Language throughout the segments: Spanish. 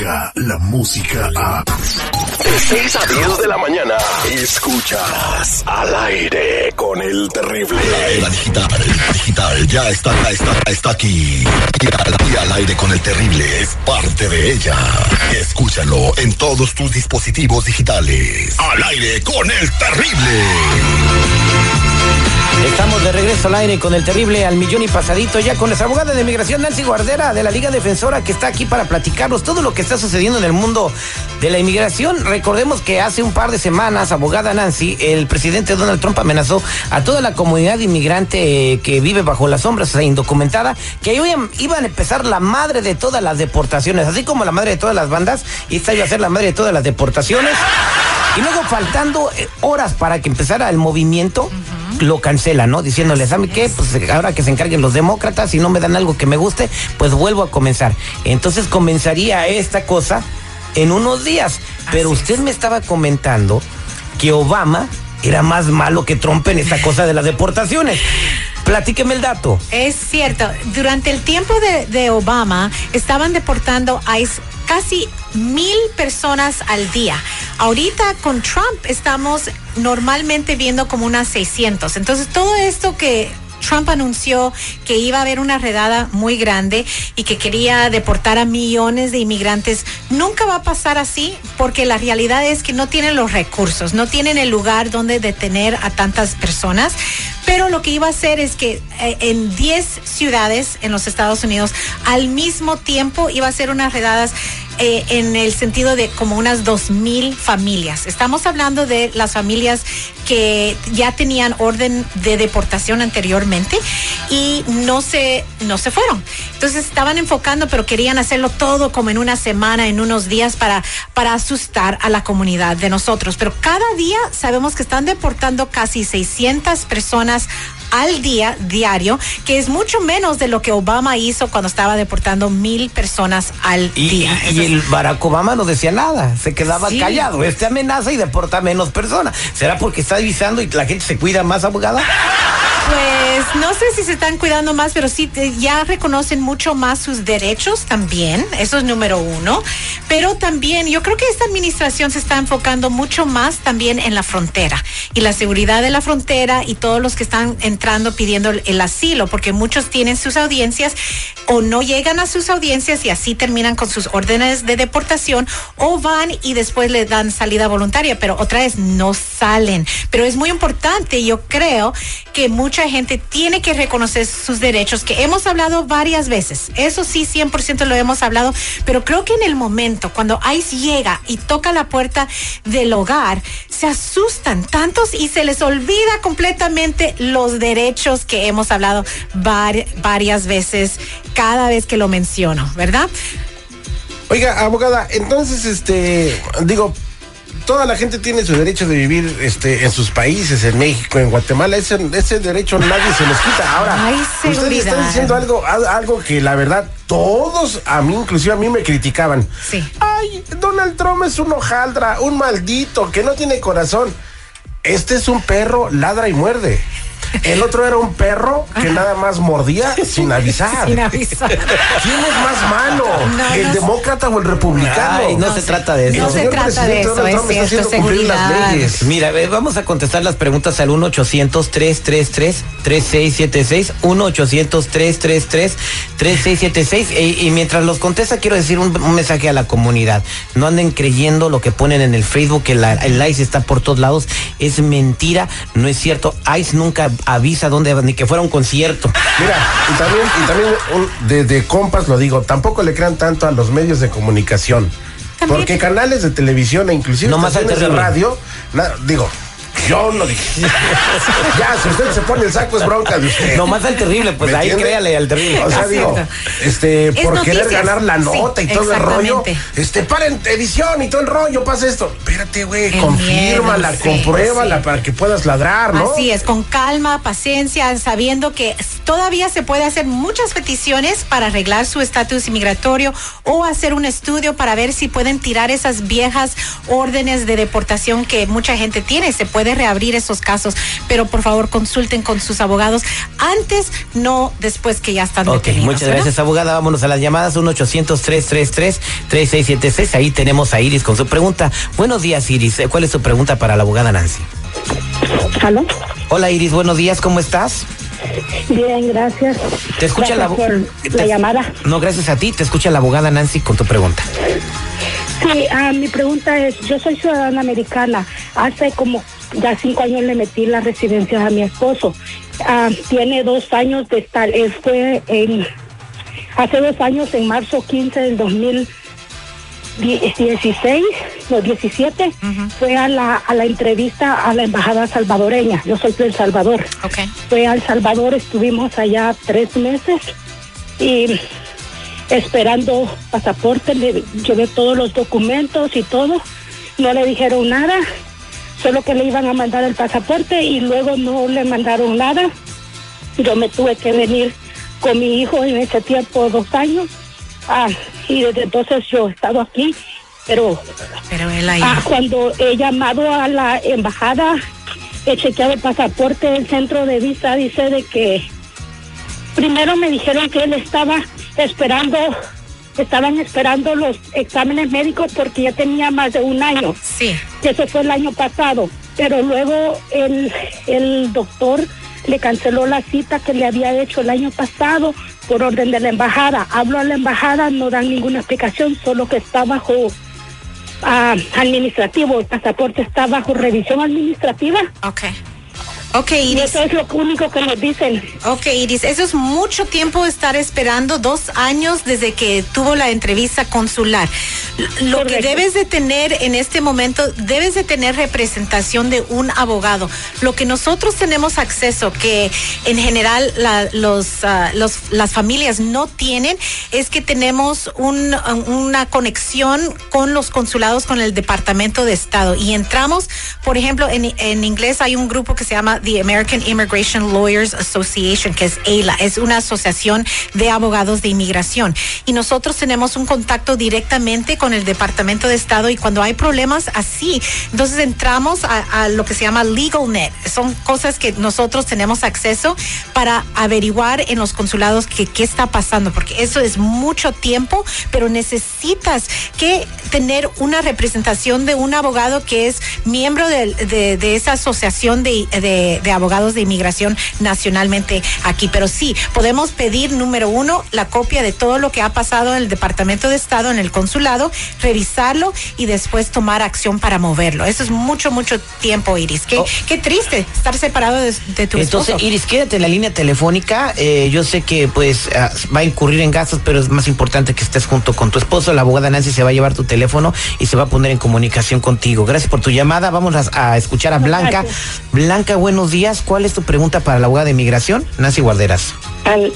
llega la música a... De 6 a 10 de la mañana, escuchas al aire con el terrible. La era digital, digital, ya está, está, está aquí. Y al, y al aire con el terrible es parte de ella. Escúchalo en todos tus dispositivos digitales. Al aire con el terrible. Al aire con el terrible al millón y pasadito, ya con nuestra abogada de migración Nancy Guardera de la Liga Defensora que está aquí para platicarnos todo lo que está sucediendo en el mundo de la inmigración. Recordemos que hace un par de semanas, abogada Nancy, el presidente Donald Trump amenazó a toda la comunidad inmigrante eh, que vive bajo las sombras e indocumentada que iban, iban a empezar la madre de todas las deportaciones, así como la madre de todas las bandas, y esta iba a ser la madre de todas las deportaciones. Y luego faltando eh, horas para que empezara el movimiento, lo cancela, ¿no? Diciéndole, ¿sabe qué? Pues ahora que se encarguen los demócratas, si no me dan algo que me guste, pues vuelvo a comenzar. Entonces comenzaría esta cosa en unos días. Pero usted me estaba comentando que Obama era más malo que Trump en esta cosa de las deportaciones. Platíqueme el dato. Es cierto, durante el tiempo de, de Obama estaban deportando a casi mil personas al día. Ahorita con Trump estamos normalmente viendo como unas 600. Entonces todo esto que Trump anunció que iba a haber una redada muy grande y que quería deportar a millones de inmigrantes. Nunca va a pasar así porque la realidad es que no tienen los recursos, no tienen el lugar donde detener a tantas personas. Pero lo que iba a hacer es que eh, en 10 ciudades en los Estados Unidos al mismo tiempo iba a hacer unas redadas eh, en el sentido de como unas dos mil familias. Estamos hablando de las familias que ya tenían orden de deportación anteriormente y no se, no se fueron. Entonces estaban enfocando, pero querían hacerlo todo como en una semana, en unos días para, para asustar a la comunidad de nosotros. Pero cada día sabemos que están deportando casi 600 personas al día, diario, que es mucho menos de lo que Obama hizo cuando estaba deportando mil personas al Y, día. y- y el Barack Obama no decía nada, se quedaba Sí. callado. Este amenaza y deporta menos personas. ¿Será porque está avisando y la gente se cuida más, abogada? Pues no sé si se están cuidando más, pero sí te- ya reconocen mucho más sus derechos también. Eso es número uno. Pero también yo creo que esta administración se está enfocando mucho más también en la frontera y la seguridad de la frontera y todos los que están entrando pidiendo el, el asilo, porque muchos tienen sus audiencias o no llegan a sus audiencias y así terminan con sus órdenes de deportación o van y después le dan salida voluntaria, pero otra vez no salen. Pero es muy importante, yo creo que mucha gente tiene que reconocer sus derechos, que hemos hablado varias veces. Eso sí, 100% lo hemos hablado, pero creo que en el momento, cuando ICE llega y toca la puerta del hogar, se asustan tantos y se les olvida completamente los derechos que hemos hablado vari- varias veces cada vez que lo menciono, ¿verdad? Oiga, abogada, entonces, este, digo, toda la gente tiene su derecho de vivir este, en sus países, en México, en Guatemala. Ese, ese derecho nadie se los quita. Ahora, Ay, usted está seguridad. diciendo algo, al- algo que la verdad todos, a mí, inclusive a mí me criticaban. Sí. Ay, Donald Trump es un hojaldra, un maldito, que no tiene corazón. Este es un perro, ladra y muerde. El otro era un perro que nada más mordía sin avisar. Sin avisar. ¿Quién es más malo? No, ¿El no sé. demócrata o el republicano? Ay, no, No se trata de eso. No El se señor trata de presidente eso, Donald es Trump está cierto, haciendo cumplir las seguridad. leyes. Mira, vamos a contestar las preguntas al 1-800-333-3676. 1-800-333-3676. E- y mientras los contesta, quiero decir un, un mensaje a la comunidad. No anden creyendo lo que ponen en el Facebook, que la- el ICE está por todos lados. Es mentira, no es cierto. ICE nunca avisa dónde ni que fuera un concierto. Mira, y también, y también un- de, de compas lo digo, tampoco le crean tanto a los medios de comunicación. También- Porque canales de televisión e inclusive No más de radio, na- digo, yo no dije. ya, si usted se pone el saco es bronca de usted. No más al terrible, pues ¿Me ahí entiende? créale al terrible. O sea, Es digo, este, Es por querer ganar la nota Sí, y todo el rollo, este, paren edición y todo el rollo, pasa esto. Espérate, güey, confírmala, miedo, sí, compruébala sí. para que puedas ladrar, ¿no? Así es, con calma, paciencia, sabiendo que todavía se puede hacer muchas peticiones para arreglar su estatus inmigratorio o hacer un estudio para ver si pueden tirar esas viejas órdenes de deportación que mucha gente tiene. Se puede puede reabrir esos casos, pero por favor consulten con sus abogados antes, no después que ya están Ok, detenidos. muchas ¿verdad? gracias, abogada. Vámonos a las llamadas 1-800-333-3676. Ahí tenemos a Iris con su pregunta. Buenos días, Iris. Eh, ¿Cuál es su pregunta para la abogada Nancy? ¿Aló? Hola, Iris. Buenos días. ¿Cómo estás? Bien, gracias. Te escucha la, Gracias por te- la llamada. No, gracias a ti. Te escucha la abogada Nancy con tu pregunta. Sí, ah, mi pregunta es, yo soy ciudadana americana. Hace como ya cinco años le metí la residencia a mi esposo. Ah, tiene dos años de estar, él fue en, hace dos años, en marzo 15 del 2016, no, 17, fue a la, a la entrevista a la embajada salvadoreña. Yo soy de El Salvador. Ok. fue a El Salvador, estuvimos allá tres meses y esperando pasaporte, le llevé todos los documentos y todo, no le dijeron nada, solo que le iban a mandar el pasaporte y luego no le mandaron nada. Yo me tuve que venir con mi hijo en ese tiempo, dos años, ah, y desde entonces yo he estado aquí, pero Pero él ahí. Ah, cuando he llamado a la embajada, he chequeado el pasaporte, el centro de visa dice de que primero me dijeron que él estaba esperando, estaban esperando los exámenes médicos porque ya tenía más de un año, Sí. que eso fue el año pasado, pero luego el, el doctor le canceló la cita que le había hecho el año pasado por orden de la embajada. Hablo a la embajada, no dan ninguna explicación, solo que está bajo ah, administrativo, el pasaporte está bajo revisión administrativa. Ok. Ok, Y Iris. eso es lo único que nos dicen. Ok, Iris, eso es mucho tiempo estar esperando, dos años desde que tuvo la entrevista consular. Lo que debes de tener en este momento, debes de tener representación de un abogado. Lo que nosotros tenemos acceso, que en general la- los, ah, los- las familias no tienen, es que tenemos un- una conexión con los consulados, con el Departamento de Estado. Y entramos, por ejemplo, en, en inglés hay un grupo que se llama the American Immigration Lawyers Association, que es AILA, es una asociación de abogados de inmigración. Y nosotros tenemos un contacto directamente con el Departamento de Estado y cuando hay problemas así, entonces entramos a, a lo que se llama LegalNet. Son cosas que nosotros tenemos acceso para averiguar en los consulados que qué está pasando, porque eso es mucho tiempo, pero necesitas que tener una representación de un abogado que es miembro de, de esa asociación de, de- de abogados de inmigración nacionalmente aquí. Pero sí, podemos pedir, número uno, la copia de todo lo que ha pasado en el Departamento de Estado, en el consulado, revisarlo y después tomar acción para moverlo. Eso es mucho, mucho tiempo, Iris. Qué, Oh. qué triste estar separado de, de tu Entonces, esposo. Iris, quédate en la línea telefónica. Eh, yo sé que pues ah, va a incurrir en gastos, pero es más importante que estés junto con tu esposo. La abogada Nancy se va a llevar tu teléfono y se va a poner en comunicación contigo. Gracias por tu llamada. Vamos a, a escuchar a Blanca. Blanca, buenos días. ¿Cuál es tu pregunta para la abogada de inmigración? Nancy Guarderas. Al-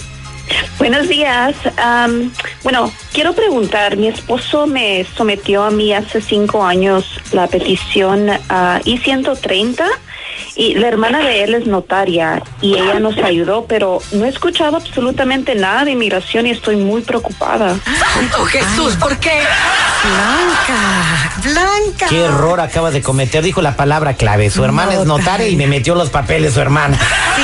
buenos días. Am, bueno, quiero preguntar, mi esposo me sometió a mí hace cinco años la petición a I-130 y la hermana de él es notaria y ella nos ayudó, pero no he escuchado absolutamente nada de inmigración y estoy muy preocupada. Jesús, ¿por qué? Blanca, Blanca. ¿Qué error acaba de cometer? Dijo la palabra clave. Su hermana es notaria y me metió los papeles su hermana. Sí,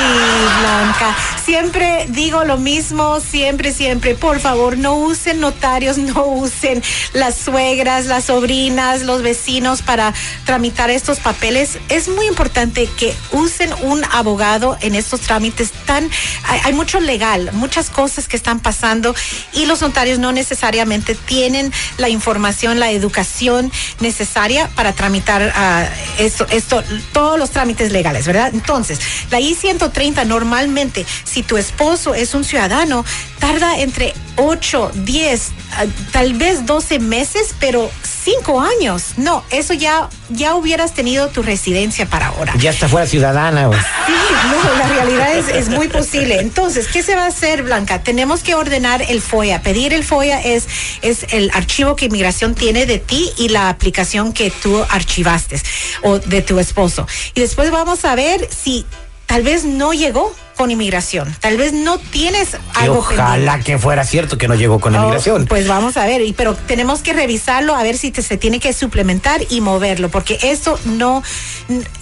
Blanca. Siempre digo lo mismo, siempre, siempre. Por favor, no usen notarios, no usen las suegras, las sobrinas, los vecinos para tramitar estos papeles. Es muy importante que usen un abogado en estos trámites tan... Hay, hay mucho legal, muchas cosas que están pasando y los notarios no necesariamente tienen la información, la educación necesaria para tramitar ah, esto, esto, todos los trámites legales, ¿verdad? Entonces, la I-130 normalmente, si tu esposo es un ciudadano, tarda entre 8, 10, ah, tal vez 12 meses, pero 5 años. No, eso ya, ya hubieras tenido tu residencia para ahora. Ya está fuera ciudadana. Sí, no, la realidad es, es muy posible. Entonces, ¿qué se va a hacer, Blanca? Tenemos que ordenar el FOIA. Pedir el FOIA es, es el archivo que inmigración tiene de ti y la aplicación que tú archivaste o de tu esposo. Y después vamos a ver si tal vez no llegó con inmigración. Tal vez no tienes Que algo ojalá pendiente. que fuera cierto que no llegó con Oh, inmigración. Pues vamos a ver, pero tenemos que revisarlo a ver si te- se tiene que suplementar y moverlo, porque esto no,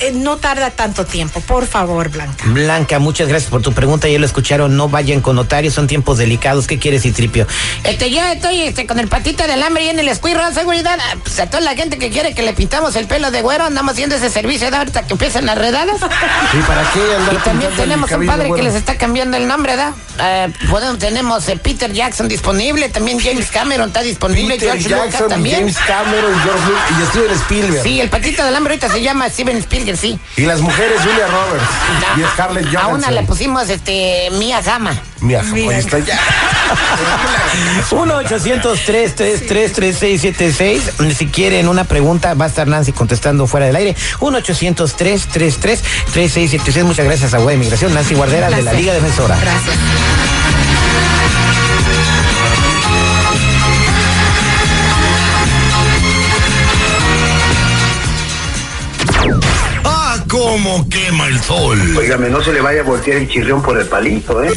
eh, no tarda tanto tiempo. Por favor, Blanca. Blanca, muchas gracias por tu pregunta. Ya lo escucharon, no vayan con notarios, son tiempos delicados. ¿Qué quieres, Citripio? Este, yo estoy este, con el patito del hambre y en el escuirro, seguridad. Ah, Pues a toda la gente que quiere que le pintamos el pelo de güero, andamos haciendo ese servicio de ahorita que empiezan las redadas. ¿Y para qué andar Y también tenemos un cabello que les está cambiando el nombre, ¿verdad? Eh, podemos- tenemos eh, Peter Jackson disponible, también James Cameron está disponible, Peter George Jackson, Lucas también. James Cameron, George Lucas y Steven Spielberg. Sí, el patito del hambre ahorita se llama Steven Spielberg, sí. Y las mujeres, Julia Roberts y Scarlett A Johansson. una le pusimos este Mia Gama. Mira, ahí está ya. 1-800-333-3676. Si quieren una pregunta, va a estar Nancy contestando fuera del aire. 1-800-333-3676. Muchas gracias a Web de Migración. Nancy Guardera de la. Liga Defensora. Gracias. Cómo quema el sol! Óigame, no se le vaya a voltear el chirrión por el palito, ¿eh?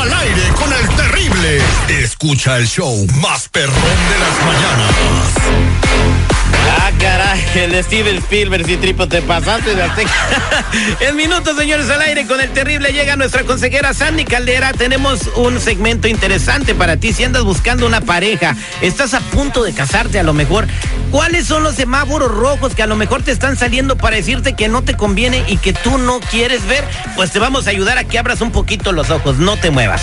Al aire con el terrible. Escucha el show más perrón de las mañanas. Ah, caray, el Steven Spielberg y tripo te pasaste de Azteca. En minutos, señores, al aire con el terrible llega nuestra consejera Sandy Caldera. Tenemos un segmento interesante para ti. Si andas buscando una pareja, estás a punto de casarte a lo mejor. ¿Cuáles son los semáforos rojos que a lo mejor te están saliendo para decirte que no te conviene y que tú no quieres ver? Pues te vamos a ayudar a que abras un poquito los ojos. No te muevas.